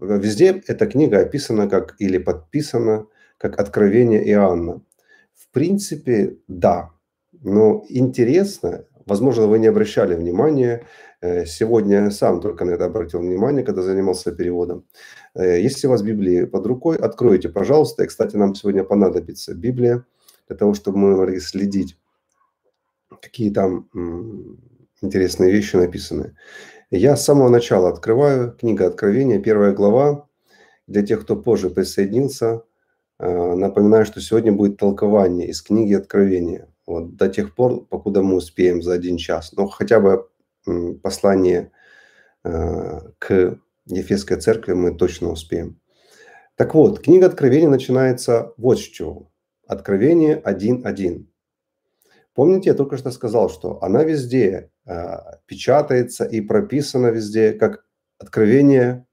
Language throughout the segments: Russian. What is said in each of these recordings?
Везде эта книга описана как или подписана как Откровение Иоанна. В принципе, да. Но интересно, возможно, вы не обращали внимания, э, сегодня я сам только на это обратил внимание, когда занимался переводом. Э, если у вас Библия под рукой, откройте, пожалуйста. И, кстати, нам сегодня понадобится Библия для того, чтобы мы могли следить, какие там интересные вещи написаны. Я с самого начала открываю книга Откровения, первая глава. Для тех, кто позже присоединился, э, напоминаю, что сегодня будет толкование из книги Откровения. Вот, до тех пор, покуда мы успеем за один час. Но хотя бы послание э, к Ефесской церкви мы точно успеем. Так вот, книга Откровения начинается вот с чего. Откровение 1.1. Помните, я только что сказал, что она везде печатается и прописана везде как откровение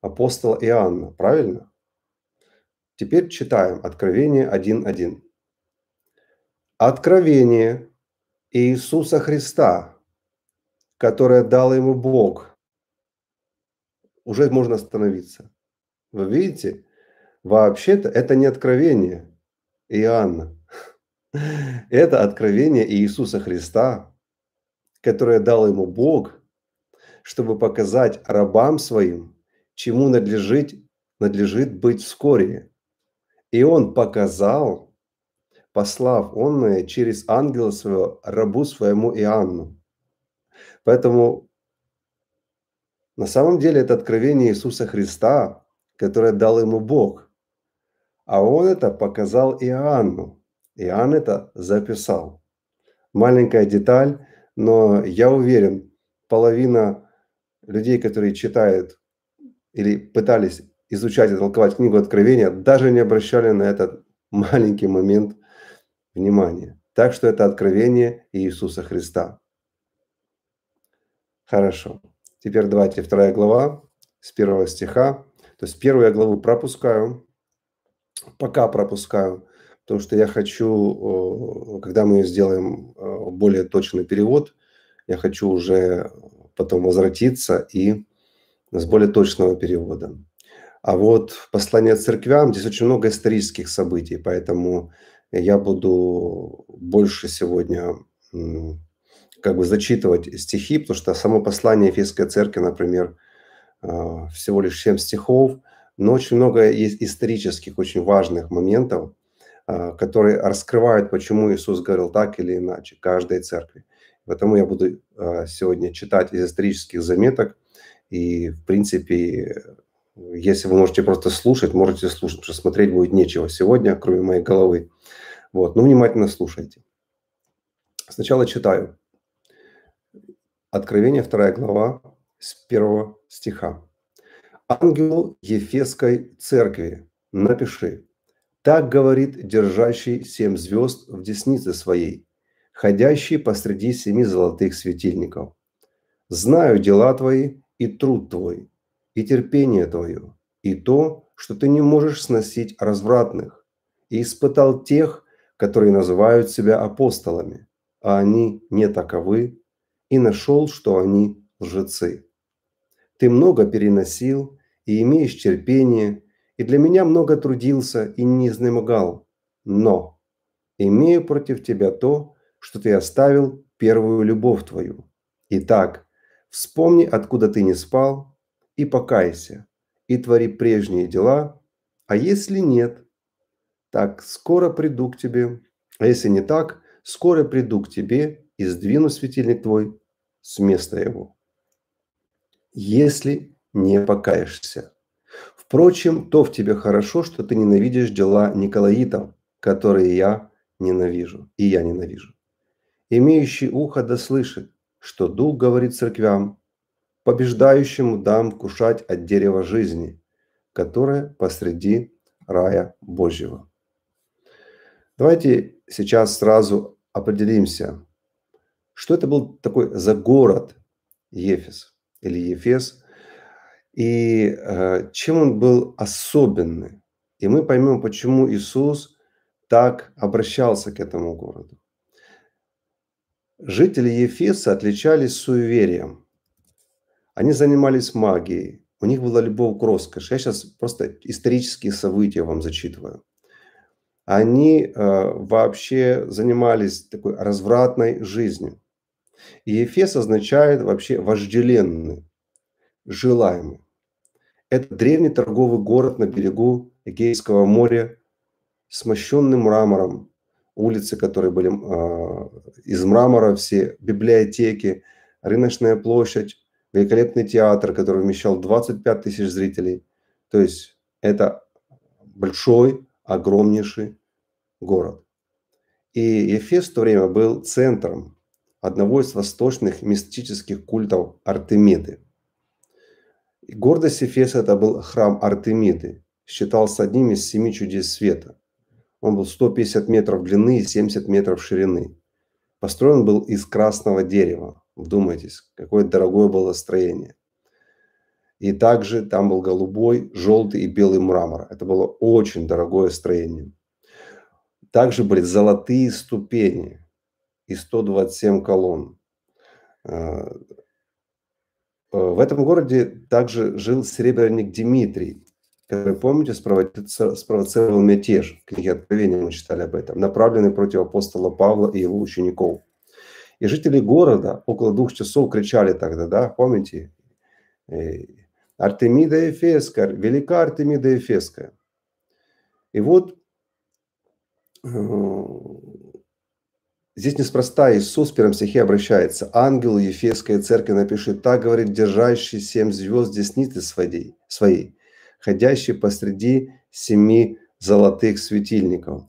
апостола Иоанна, правильно? Теперь читаем Откровение 1.1. Откровение Иисуса Христа, которое дал ему Бог. Уже можно остановиться. Вы видите? Вообще-то это не откровение Иоанна. Это откровение Иисуса Христа, которое дал ему Бог, чтобы показать рабам своим, чему надлежит, надлежит быть вскоре. И он показал, послав онное через ангела своего рабу своему Иоанну. Поэтому на самом деле это откровение Иисуса Христа, которое дал ему Бог. А он это показал Иоанну. Иоанн это записал. Маленькая деталь, но я уверен, половина людей, которые читают или пытались изучать и толковать книгу Откровения, даже не обращали на этот маленький момент внимания. Так что это откровение Иисуса Христа. Хорошо. Теперь давайте вторая глава с первого стиха. То есть первую я главу пропускаю, пока пропускаю. Потому что я хочу, когда мы сделаем более точный перевод, я хочу уже потом возвратиться и с более точного перевода. А вот послание церквям, здесь очень много исторических событий, поэтому я буду больше сегодня как бы зачитывать стихи, потому что само послание Ефесской церкви, например, э, всего лишь 7 стихов, но очень много есть исторических, очень важных моментов, а, которые раскрывают, почему Иисус говорил так или иначе каждой церкви. Поэтому я буду а, сегодня читать из исторических заметок. И, в принципе, если вы можете просто слушать, можете слушать, потому что смотреть будет нечего сегодня, кроме моей головы. Вот, ну, внимательно слушайте. Сначала читаю. Откровение, вторая глава, с первого стиха. Ангелу Ефесской церкви напиши. Так говорит держащий семь звезд в деснице своей, ходящий посреди семи золотых светильников. Знаю дела твои и труд твой, и терпение твое, и то, что ты не можешь сносить развратных, и испытал тех, которые называют себя апостолами, а они не таковы, и нашел, что они лжецы. Ты много переносил и имеешь терпение, и для меня много трудился и не изнемогал. Но имею против тебя то, что ты оставил первую любовь твою. Итак, вспомни, откуда ты не спал, и покайся, и твори прежние дела, а если нет, так скоро приду к тебе, а если не так, скоро приду к тебе и сдвину светильник твой с места его. Если не покаешься. Впрочем, то в тебе хорошо, что ты ненавидишь дела Николаитов, которые я ненавижу, и я ненавижу. Имеющий ухо да слышит, что Дух говорит церквям, побеждающему дам вкушать от дерева жизни, которое посреди рая Божьего. Давайте сейчас сразу определимся, что это был такой за город Ефес или Ефес – и э, чем он был особенный. И мы поймем, почему Иисус так обращался к этому городу. Жители Ефеса отличались суеверием. Они занимались магией, у них была любовь к роскоши. Я сейчас просто исторические события вам зачитываю. Они э, вообще занимались такой развратной жизнью. И Ефес означает вообще вожделенный, желаемый. Это древний торговый город на берегу Эгейского моря с мощенным мрамором, улицы, которые были э, из мрамора, все библиотеки, рыночная площадь, великолепный театр, который вмещал 25 тысяч зрителей. То есть это большой, огромнейший город. И Ефес в то время был центром одного из восточных мистических культов Артемиды. Гордость Ефеса это был храм Артемиды, считался одним из семи чудес света. Он был 150 метров длины и 70 метров ширины. Построен был из красного дерева. Вдумайтесь, какое дорогое было строение. И также там был голубой, желтый и белый мрамор. Это было очень дорогое строение. Также были золотые ступени и 127 колонн. А, в этом городе также жил серебряник Дмитрий, который, помните, спровоцировал мятеж. В книге Откровения мы читали об этом, направленный против апостола Павла и его учеников. И жители города около двух часов кричали тогда, да, помните? «Э, Артемида Эфеская, велика Артемида Эфеская. И вот э, здесь неспроста Иисус в первом стихе обращается. Ангел Ефесской церкви напишет, так говорит, держащий семь звезд десницы своей, своей ходящий посреди семи золотых светильников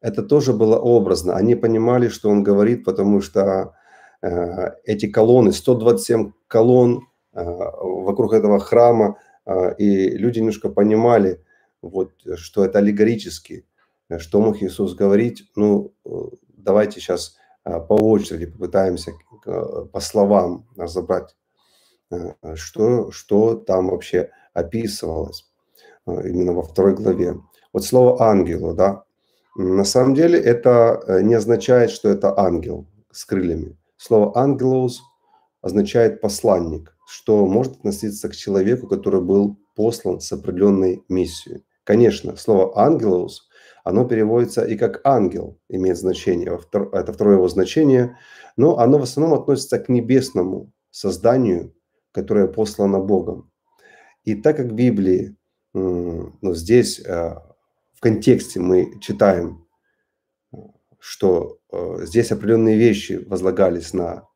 это тоже было образно. Они понимали, что он говорит, потому что э, эти колонны, 127 колонн э, вокруг этого храма, э, и люди немножко понимали, вот, что это аллегорически, что мог Иисус говорить. Ну, давайте сейчас э, по очереди попытаемся э, по словам разобрать, э, что, что там вообще описывалось э, именно во второй главе. Вот слово ангелу, да, на самом деле это не означает, что это ангел с крыльями. Слово «ангелос» означает «посланник», что может относиться к человеку, который был послан с определенной миссией. Конечно, слово «ангелос» оно переводится и как «ангел», имеет значение, это второе его значение, но оно в основном относится к небесному созданию, которое послано Богом. И так как в Библии ну, здесь э, в контексте мы читаем, что э, здесь определенные вещи возлагались на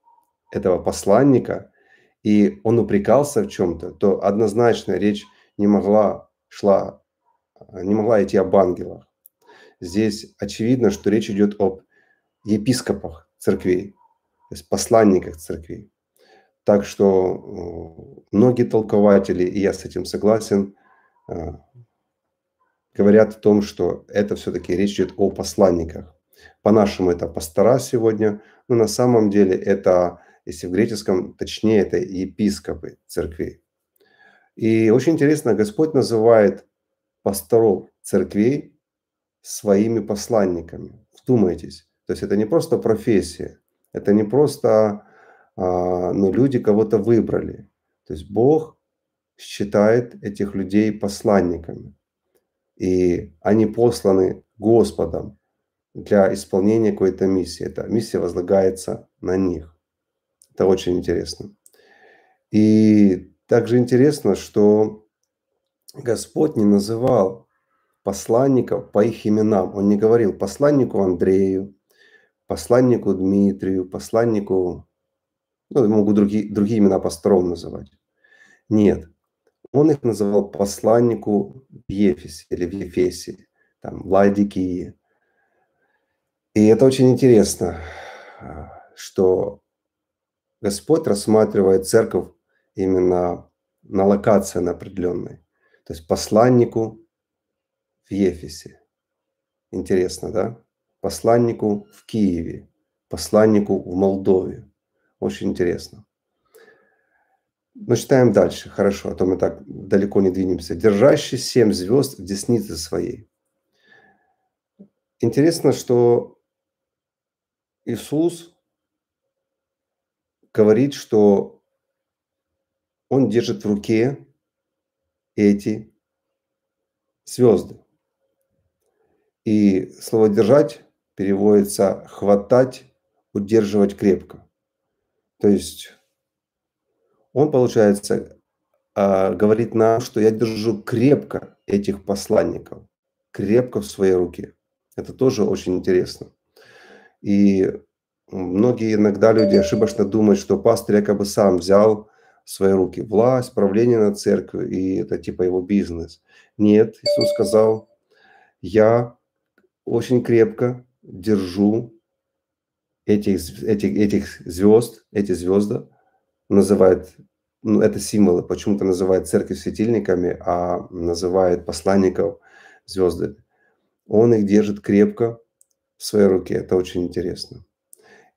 этого посланника, и он упрекался в чем-то, то однозначно речь не могла шла, не могла идти об ангелах. Здесь очевидно, что речь идет об епископах церквей, то есть посланниках церквей. Так что э, многие толкователи, и я с этим согласен, э, говорят о том, что это все-таки речь идет о посланниках. По-нашему это пастора сегодня, но на самом деле это, если в греческом, точнее, это епископы церквей. И очень интересно, Господь называет пасторов церквей своими посланниками. Вдумайтесь. То есть это не просто профессия, это не просто а, ну, люди кого-то выбрали. То есть Бог считает этих людей посланниками и они посланы Господом для исполнения какой-то миссии. Эта миссия возлагается на них. Это очень интересно. И также интересно, что Господь не называл посланников по их именам. Он не говорил посланнику Андрею, посланнику Дмитрию, посланнику, ну, могу другие, другие имена пасторов называть. Нет, он их называл посланнику в Ефесе или в Ефесе, там, в Ладикии. И это очень интересно, что Господь рассматривает церковь именно на локации на определенной. То есть посланнику Ефесе. Интересно, да? Посланнику в Киеве, посланнику в Молдове. Очень интересно. Но читаем дальше, хорошо, а то мы так далеко не двинемся. Держащий семь звезд в деснице своей. Интересно, что Иисус говорит, что Он держит в руке эти звезды. И слово «держать» переводится «хватать», «удерживать крепко». То есть он, получается, а, говорит нам, что я держу крепко этих посланников, крепко в своей руке. Это тоже очень интересно. И многие иногда люди ошибочно думают, что пастор якобы сам взял в свои руки власть, правление над церковью, и это типа его бизнес. Нет, Иисус сказал, я очень крепко держу этих, этих, этих звезд, эти звезды называют, ну, это символы, почему-то называют церковь светильниками, а называет посланников звездами. Он их держит крепко в своей руке. Это очень интересно.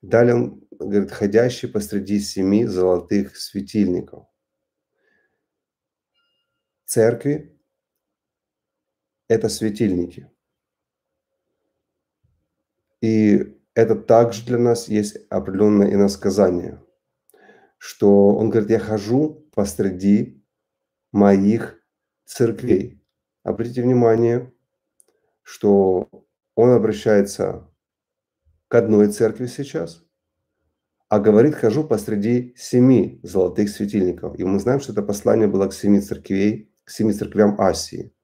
Далее он говорит, ходящий посреди семи золотых светильников. Церкви – это светильники. И это также для нас есть определенное иносказание, что он говорит, я хожу посреди моих церквей. Обратите внимание, что он обращается к одной церкви сейчас, а говорит, хожу посреди семи золотых светильников. И мы знаем, что это послание было к семи церквей, к семи церквям Асии.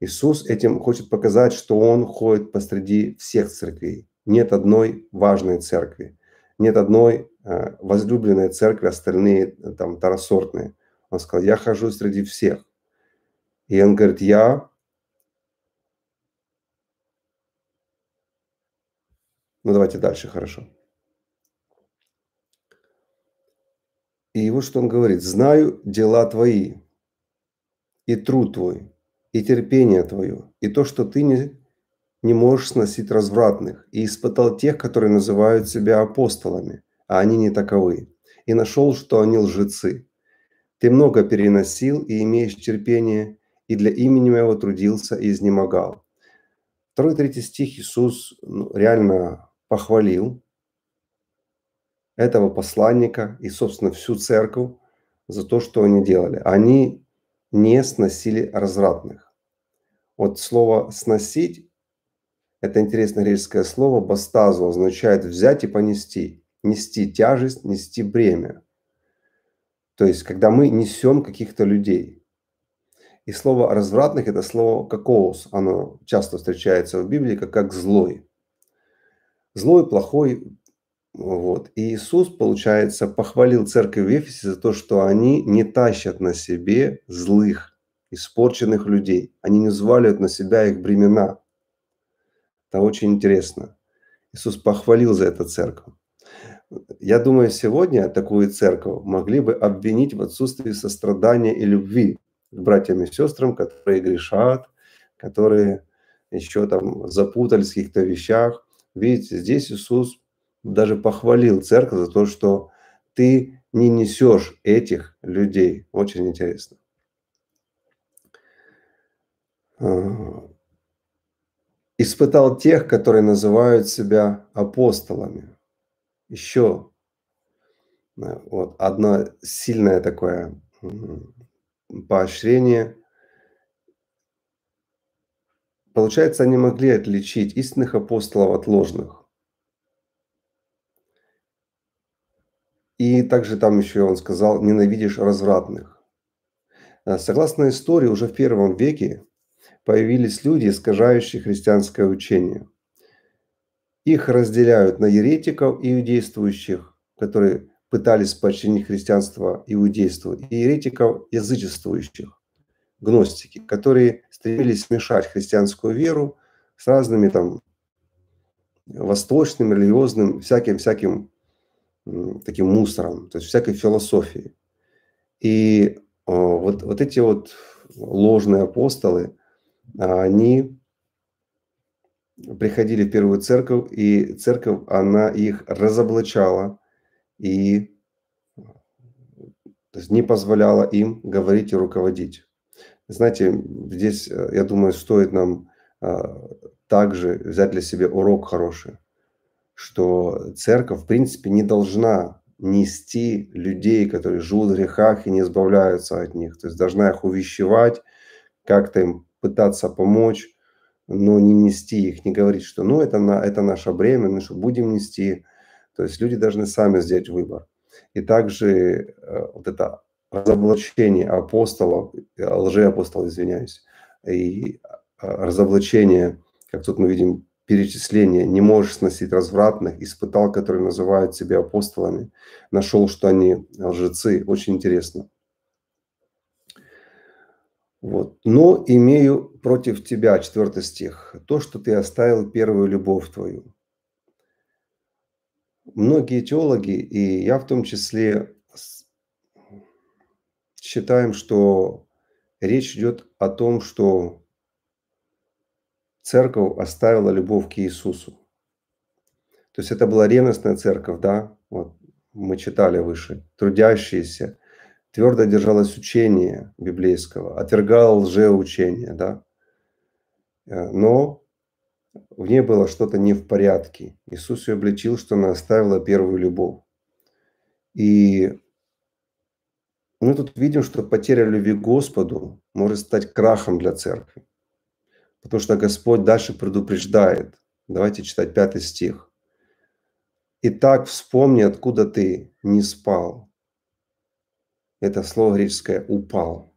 Иисус этим хочет показать, что Он ходит посреди всех церквей. Нет одной важной церкви, нет одной э, возлюбленной церкви, остальные э, там второсортные. Он сказал, я хожу среди всех. И он говорит, я Ну давайте дальше, хорошо. И вот что он говорит. «Знаю дела твои, и труд твой, и терпение твое, и то, что ты не, не можешь сносить развратных, и испытал тех, которые называют себя апостолами, а они не таковы, и нашел, что они лжецы. Ты много переносил и имеешь терпение, и для имени моего трудился и изнемогал». Второй, третий стих Иисус ну, реально похвалил этого посланника и, собственно, всю церковь за то, что они делали. Они не сносили развратных. Вот слово «сносить» – это интересное греческое слово «бастазу» означает взять и понести, нести тяжесть, нести бремя. То есть, когда мы несем каких-то людей. И слово «развратных» – это слово «какоус». Оно часто встречается в Библии как, как «злой» злой, плохой. Вот. И Иисус, получается, похвалил церковь в Ефесе за то, что они не тащат на себе злых, испорченных людей. Они не взваливают на себя их бремена. Это очень интересно. Иисус похвалил за это церковь. Я думаю, сегодня такую церковь могли бы обвинить в отсутствии сострадания и любви к братьям и сестрам, которые грешат, которые еще там запутались в каких-то вещах. Видите, здесь Иисус даже похвалил церковь за то, что ты не несешь этих людей. Очень интересно. А, испытал тех, которые называют себя апостолами. Еще вот одно сильное такое поощрение. Получается, они могли отличить истинных апостолов от ложных. И также там еще он сказал, ненавидишь развратных. А, согласно истории, уже в первом веке появились люди, искажающие христианское учение. Их разделяют на еретиков и иудействующих, которые пытались подчинить христианство иудейству, и еретиков язычествующих гностики, которые стремились смешать христианскую веру с разными там восточным, религиозным, всяким-всяким таким мусором, то есть всякой философией. И вот, вот эти вот ложные апостолы, они приходили в первую церковь, и церковь, она их разоблачала и не позволяла им говорить и руководить. Знаете, здесь, э, я думаю, стоит нам а, также взять для себя урок хороший, что церковь, в принципе, не должна нести людей, которые живут в грехах и не избавляются от них. То есть должна их увещевать, как-то им пытаться помочь, но не нести их, не говорить, что ну это, на, это наше бремя, ну что будем нести. То есть люди должны сами сделать выбор. И также э, вот это разоблачение апостолов, э, лжеапостолов, извиняюсь, и э, разоблачение, как тут мы видим, перечисление, не можешь сносить развратных, испытал, которые называют себя апостолами, нашел, что они лжецы. Очень интересно. Вот. Но имею против тебя, четвертый стих, то, что ты оставил первую любовь твою. Многие теологи, и я в том числе, считаем, что речь идет о том, что церковь оставила любовь к Иисусу. То есть это была ревностная церковь, да, вот мы читали выше, трудящиеся, твердо держалась учения библейского, отвергала лжеучение, да. Э, но в ней было что-то не в порядке. Иисус ее обличил, что она оставила первую любовь. И мы тут видим, что потеря любви к Господу может стать крахом для церкви. Потому что Господь дальше предупреждает. Давайте читать пятый стих. «Итак, вспомни, откуда ты не спал, это слово греческое «упал».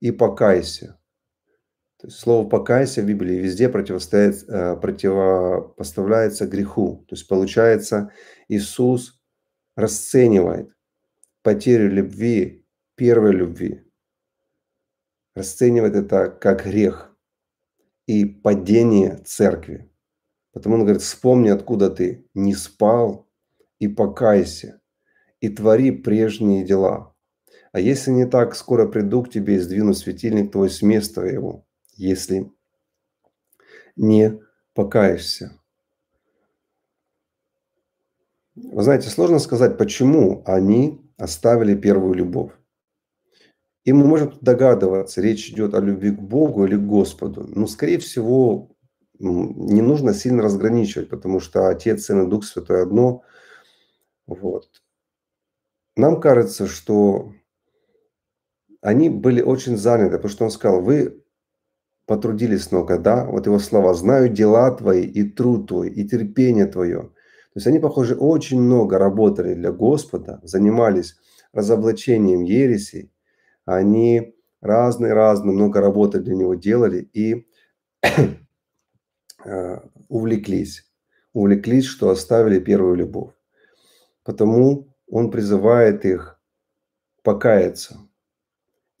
И покайся. То есть слово «покайся» в Библии везде противостоит, э, противопоставляется греху. То есть получается, Иисус расценивает потерю любви, первой любви, расценивает это как грех и падение церкви. Потому он говорит, вспомни, откуда ты не спал, и покайся, и твори прежние дела. А если не так, скоро приду к тебе и сдвину светильник твой с места его, если не покаешься. Вы знаете, сложно сказать, почему они оставили первую любовь. И мы можем догадываться, речь идет о любви к Богу или к Господу. Но, скорее всего, не нужно сильно разграничивать, потому что Отец, Сын и Дух Святой одно. Вот. Нам кажется, что они были очень заняты, потому что он сказал, вы потрудились много, да, вот его слова, знаю дела твои и труд твой, и терпение твое. То есть они, похоже, очень много работали для Господа, занимались разоблачением ереси, они разные-разные, много работы для него делали и э, увлеклись. Увлеклись, что оставили первую любовь. Потому он призывает их покаяться –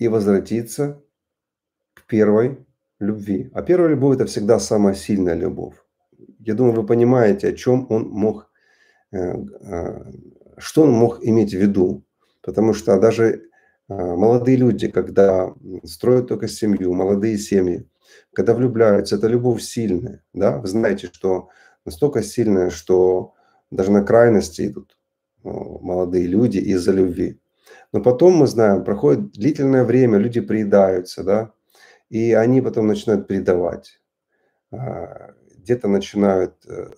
и возвратиться к первой любви. А первая любовь – это всегда самая сильная любовь. Я думаю, вы понимаете, о чем он мог, э, э, что он мог иметь в виду. Потому что даже молодые люди, когда строят только семью, молодые семьи, когда влюбляются, это любовь сильная. Да? Вы знаете, что настолько сильная, что даже на крайности идут молодые люди из-за любви. Но потом, мы знаем, проходит длительное время, люди приедаются, да, и они потом начинают предавать. А, где-то начинают э,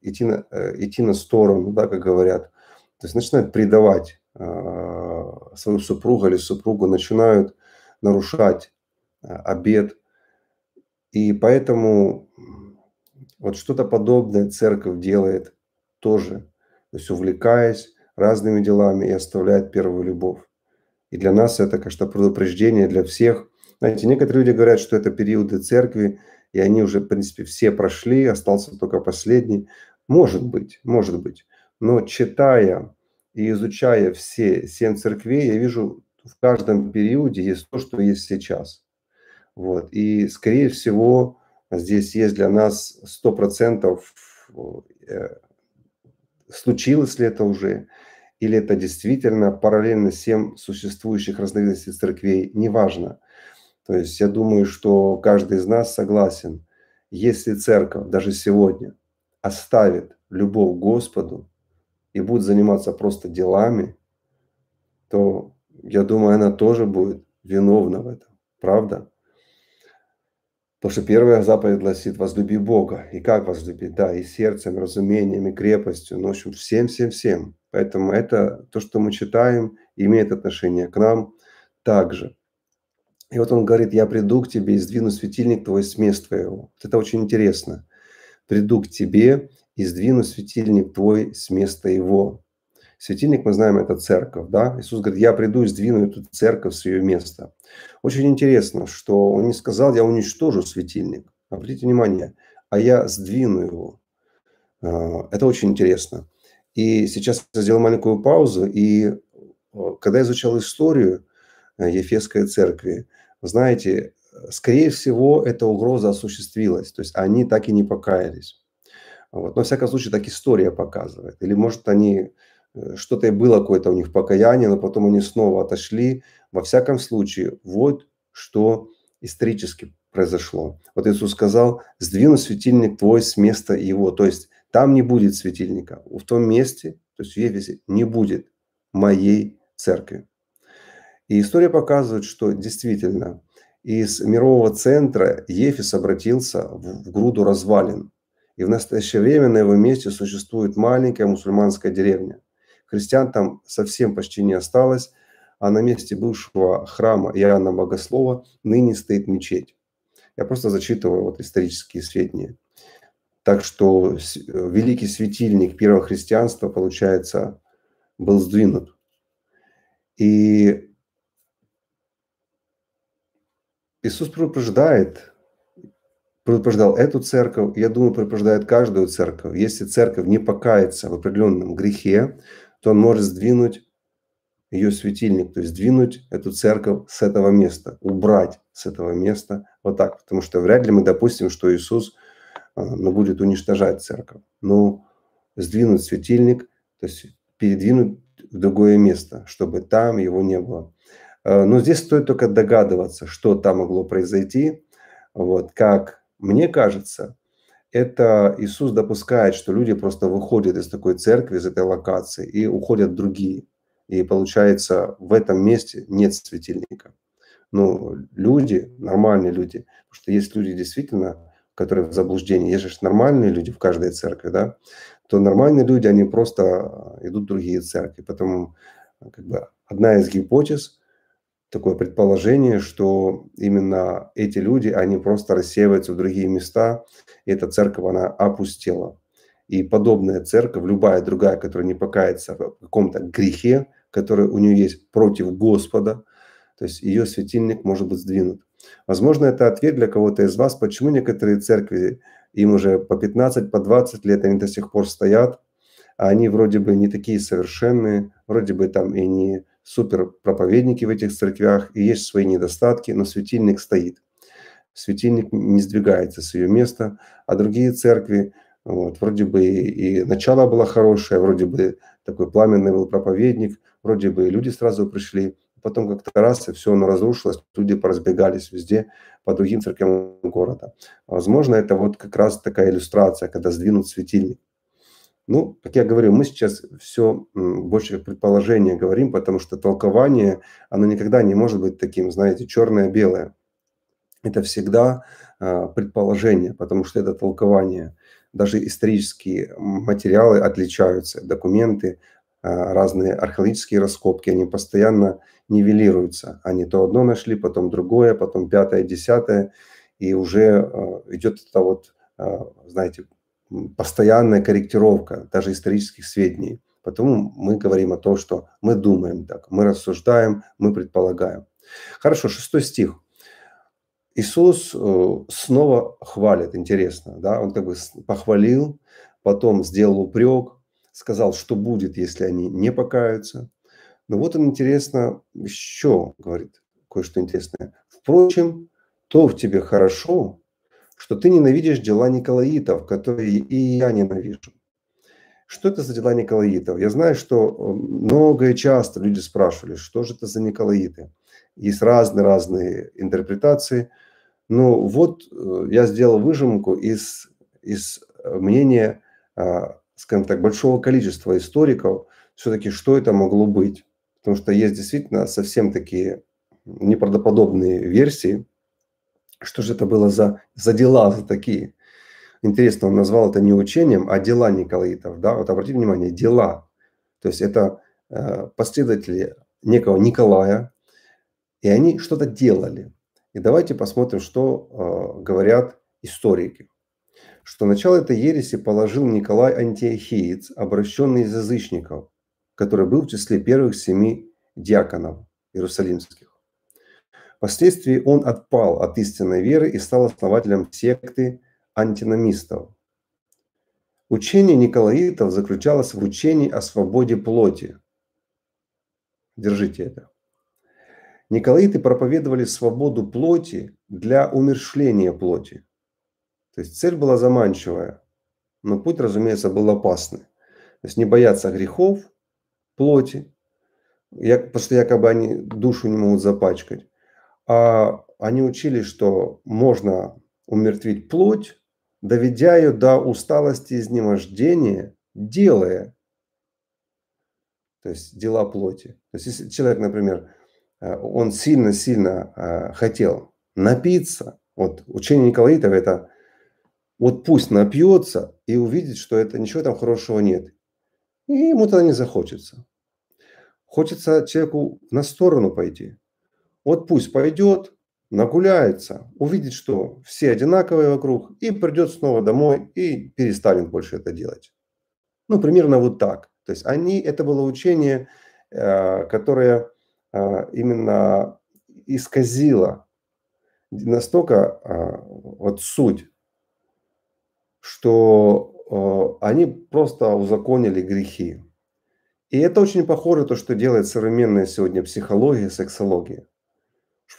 идти на, э, идти на сторону, да, как говорят. То есть начинают предавать свою супругу или супругу, начинают нарушать а, обед. И поэтому вот что-то подобное церковь делает тоже, то есть увлекаясь разными делами и оставляет первую любовь. И для нас это, конечно, предупреждение для всех. Знаете, некоторые люди говорят, что это периоды церкви, и они уже, в принципе, все прошли, остался только последний. Может быть, может быть. Но читая и изучая все семь церквей, я вижу, в каждом периоде есть то, что есть сейчас. Вот. И, скорее всего, здесь есть для нас сто процентов э, случилось ли это уже, или это действительно параллельно всем существующих разновидностей церквей, неважно. То есть я думаю, что каждый из нас согласен, если церковь даже сегодня оставит любовь к Господу и будет заниматься просто делами, то я думаю, она тоже будет виновна в этом. Правда? Потому что первая заповедь гласит «возлюби Бога». И как возлюбить? Да, и сердцем, и разумением, и крепостью. Ну, в общем, всем-всем-всем. Поэтому это то, что мы читаем, имеет отношение к нам также. И вот он говорит, я приду к тебе и сдвину светильник твой с места твоего. Вот это очень интересно. Приду к тебе и сдвину светильник твой с места его. Светильник, мы знаем, это церковь, да? Иисус говорит, я приду и сдвину эту церковь с ее места. Очень интересно, что он не сказал, я уничтожу светильник. Обратите внимание, а я сдвину его. А, это очень интересно. И сейчас я сделал маленькую паузу, и э, когда я изучал историю э, Ефесской церкви, знаете, скорее всего, эта угроза осуществилась. То есть они так и не покаялись. Вот. Но, в всяком случае, так история показывает. Или, может, они э, что-то и было какое-то у них покаяние, но потом они снова отошли. Во всяком случае, вот что исторически произошло. Вот Иисус сказал, сдвину светильник твой с места его. То есть там не будет светильника. В том месте, то есть в Ефесе, не будет моей церкви. И история показывает, что действительно из мирового центра Ефес обратился в груду развалин. И в настоящее время на его месте существует маленькая мусульманская деревня. Христиан там совсем почти не осталось, а на месте бывшего храма Иоанна Богослова ныне стоит мечеть. Я просто зачитываю вот исторические сведения. Так что великий светильник первого христианства, получается, был сдвинут. И Иисус предупреждает, предупреждал эту церковь, я думаю, предупреждает каждую церковь. Если церковь не покается в определенном грехе, то он может сдвинуть ее светильник, то есть сдвинуть эту церковь с этого места, убрать с этого места вот так. Потому что вряд ли мы допустим, что Иисус а, ну, будет уничтожать церковь. Но сдвинуть светильник, то есть передвинуть в другое место, чтобы там его не было. Э, но здесь стоит только догадываться, что там могло произойти. Вот, как мне кажется, это Иисус допускает, что люди просто выходят из такой церкви, из этой локации и уходят другие. И получается, в этом месте нет светильника. Ну, люди, нормальные люди, потому что есть люди действительно, которые в заблуждении, есть же нормальные люди в каждой церкви, да, то нормальные люди, они просто идут в другие церкви. Поэтому как бы одна из гипотез – такое предположение, что именно эти люди, они просто рассеиваются в другие места, и эта церковь, она опустела. И подобная церковь, любая другая, которая не покается в каком-то грехе, который у нее есть против Господа, то есть ее светильник может быть сдвинут. Возможно, это ответ для кого-то из вас, почему некоторые церкви, им уже по 15, по 20 лет, они до сих пор стоят, а они вроде бы не такие совершенные, вроде бы там и не супер проповедники в этих церквях, и есть свои недостатки, но светильник стоит. Светильник не сдвигается с ее места, а другие церкви, вот, вроде бы и начало было хорошее, вроде бы такой пламенный был проповедник, вроде бы и люди сразу пришли, потом как-то раз и все оно разрушилось, люди поразбегались везде по другим церквям города. Возможно, это вот как раз такая иллюстрация, когда сдвинут светильник. Ну, как я говорю, мы сейчас все больше как предположение говорим, потому что толкование, оно никогда не может быть таким, знаете, черное-белое. Это всегда а, предположение, потому что это толкование. Даже исторические материалы отличаются, документы, а, разные археологические раскопки, они постоянно нивелируются. Они то одно нашли, потом другое, потом пятое, десятое, и уже а, идет это вот, знаете, постоянная корректировка даже исторических сведений. Потому мы говорим о том, что мы думаем так, мы рассуждаем, мы предполагаем. Хорошо, шестой стих. Иисус э, снова хвалит, интересно, да, он как бы похвалил, потом сделал упрек, сказал, что будет, если они не покаются. Но вот он интересно еще говорит кое-что интересное. Впрочем, то в тебе хорошо, что ты ненавидишь дела Николаитов, которые и я ненавижу. Что это за дела Николаитов? Я знаю, что э, много и часто люди спрашивали, что же это за Николаиты. Есть разные-разные интерпретации. Но вот э, я сделал выжимку из, из мнения, а, скажем так, большого количества историков, все-таки что это могло быть. Потому что есть действительно совсем такие неправдоподобные версии, что же это было за, за дела за такие? Интересно, он назвал это не учением, а дела Николаитов. Да? Вот обратите внимание, дела. То есть это э, последователи некого Николая, и они что-то делали. И давайте посмотрим, что э, говорят историки. Что начало этой ереси положил Николай Антиохиец, обращенный из язычников, который был в числе первых семи диаконов иерусалимских. Впоследствии он отпал от истинной веры и стал основателем секты антиномистов. Учение Николаитов заключалось в учении о свободе плоти. Держите это. Николаиты проповедовали свободу плоти для умершления плоти. То есть цель была заманчивая, но путь, разумеется, был опасный. То есть не бояться грехов плоти, что якобы они душу не могут запачкать. А они учили, что можно умертвить плоть, доведя ее до усталости и изнемождения, делая, то есть дела плоти. То есть если человек, например, э, он сильно-сильно э, хотел напиться, вот учение Николаитов это вот пусть напьется и увидит, что это ничего там хорошего нет. И ему тогда не захочется. Хочется человеку на сторону пойти. Вот пусть пойдет, нагуляется, увидит, что все одинаковые вокруг, и придет снова домой и перестанет больше это делать. Ну, примерно вот так. То есть они, это было учение, э, которое э, именно исказило настолько э, вот суть, что они просто узаконили грехи. И это очень похоже то, что делает современная сегодня психология, сексология.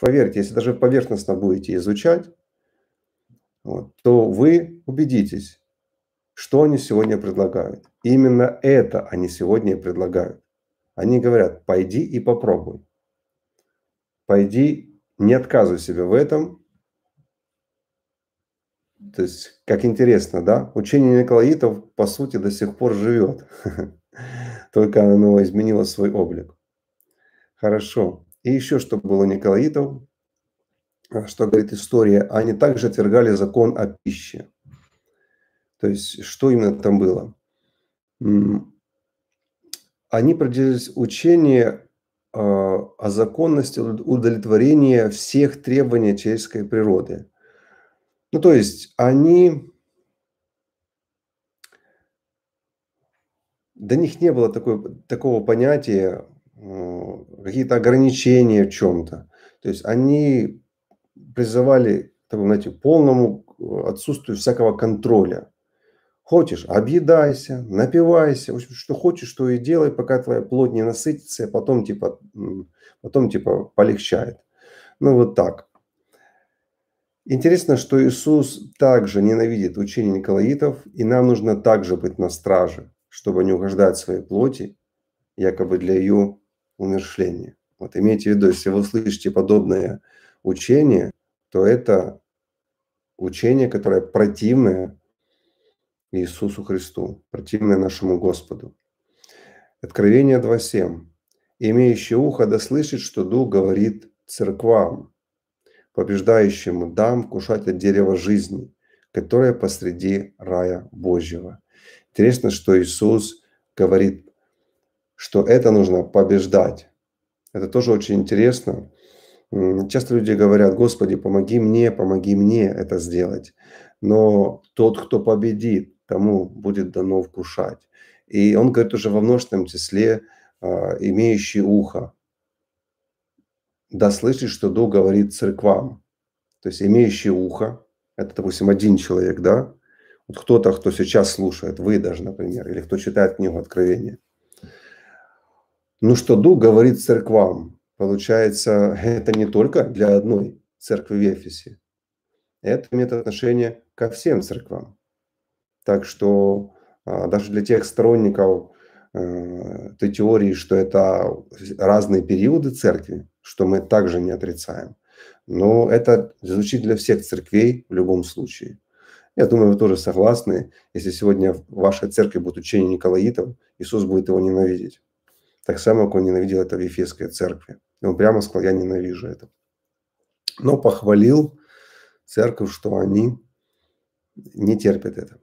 Поверьте, если даже поверхностно будете изучать, вот, то вы убедитесь, что они сегодня предлагают. Именно это они сегодня предлагают. Они говорят, пойди и попробуй. Пойди, не отказывай себе в этом. То есть, как интересно, да? Учение Николаитов, по сути, до сих пор живет. Только оно изменило свой облик. Хорошо. И еще что было Николаитов, а, что говорит история, они также отвергали закон о пище. То есть, что именно там было? Они придерживались учения а, о законности удовлетворения всех требований человеческой природы. Ну, то есть, они... До них не было такой, такого понятия какие-то ограничения в чем-то. То есть они призывали к знаете, полному отсутствию всякого контроля. Хочешь, объедайся, напивайся, в общем, что хочешь, что и делай, пока твоя плоть не насытится, а потом типа, потом типа полегчает. Ну вот так. Интересно, что Иисус также ненавидит учение Николаитов, и нам нужно также быть на страже, чтобы не угождать своей плоти, якобы для ее умершления. Вот имейте в виду, если вы слышите подобное учение, то это учение, которое противное Иисусу Христу, противное нашему Господу. Откровение 2.7. «Имеющий ухо да слышит, что Дух говорит церквам, побеждающему дам кушать от дерева жизни, которое посреди рая Божьего». Интересно, что Иисус говорит что это нужно побеждать. Это тоже очень интересно. Часто люди говорят, Господи, помоги мне, помоги мне это сделать. Но тот, кто победит, тому будет дано вкушать. И он говорит уже во множественном числе, а, имеющий ухо. Да слышит, что Дух говорит церквам. То есть имеющий ухо, это, допустим, один человек, да? Вот кто-то, кто сейчас слушает, вы даже, например, или кто читает книгу Откровения – ну что Дух говорит церквам. Получается, это не только для одной церкви в Ефесе. Это имеет отношение ко всем церквам. Так что а, даже для тех сторонников э, той теории, что это разные периоды церкви, что мы также не отрицаем. Но это звучит для всех церквей в любом случае. Я думаю, вы тоже согласны, если сегодня в вашей церкви будет учение Николаитов, Иисус будет его ненавидеть. Так само, как он ненавидел это в Ефесской церкви. И он прямо сказал, я ненавижу это. Но похвалил церковь, что они не терпят это.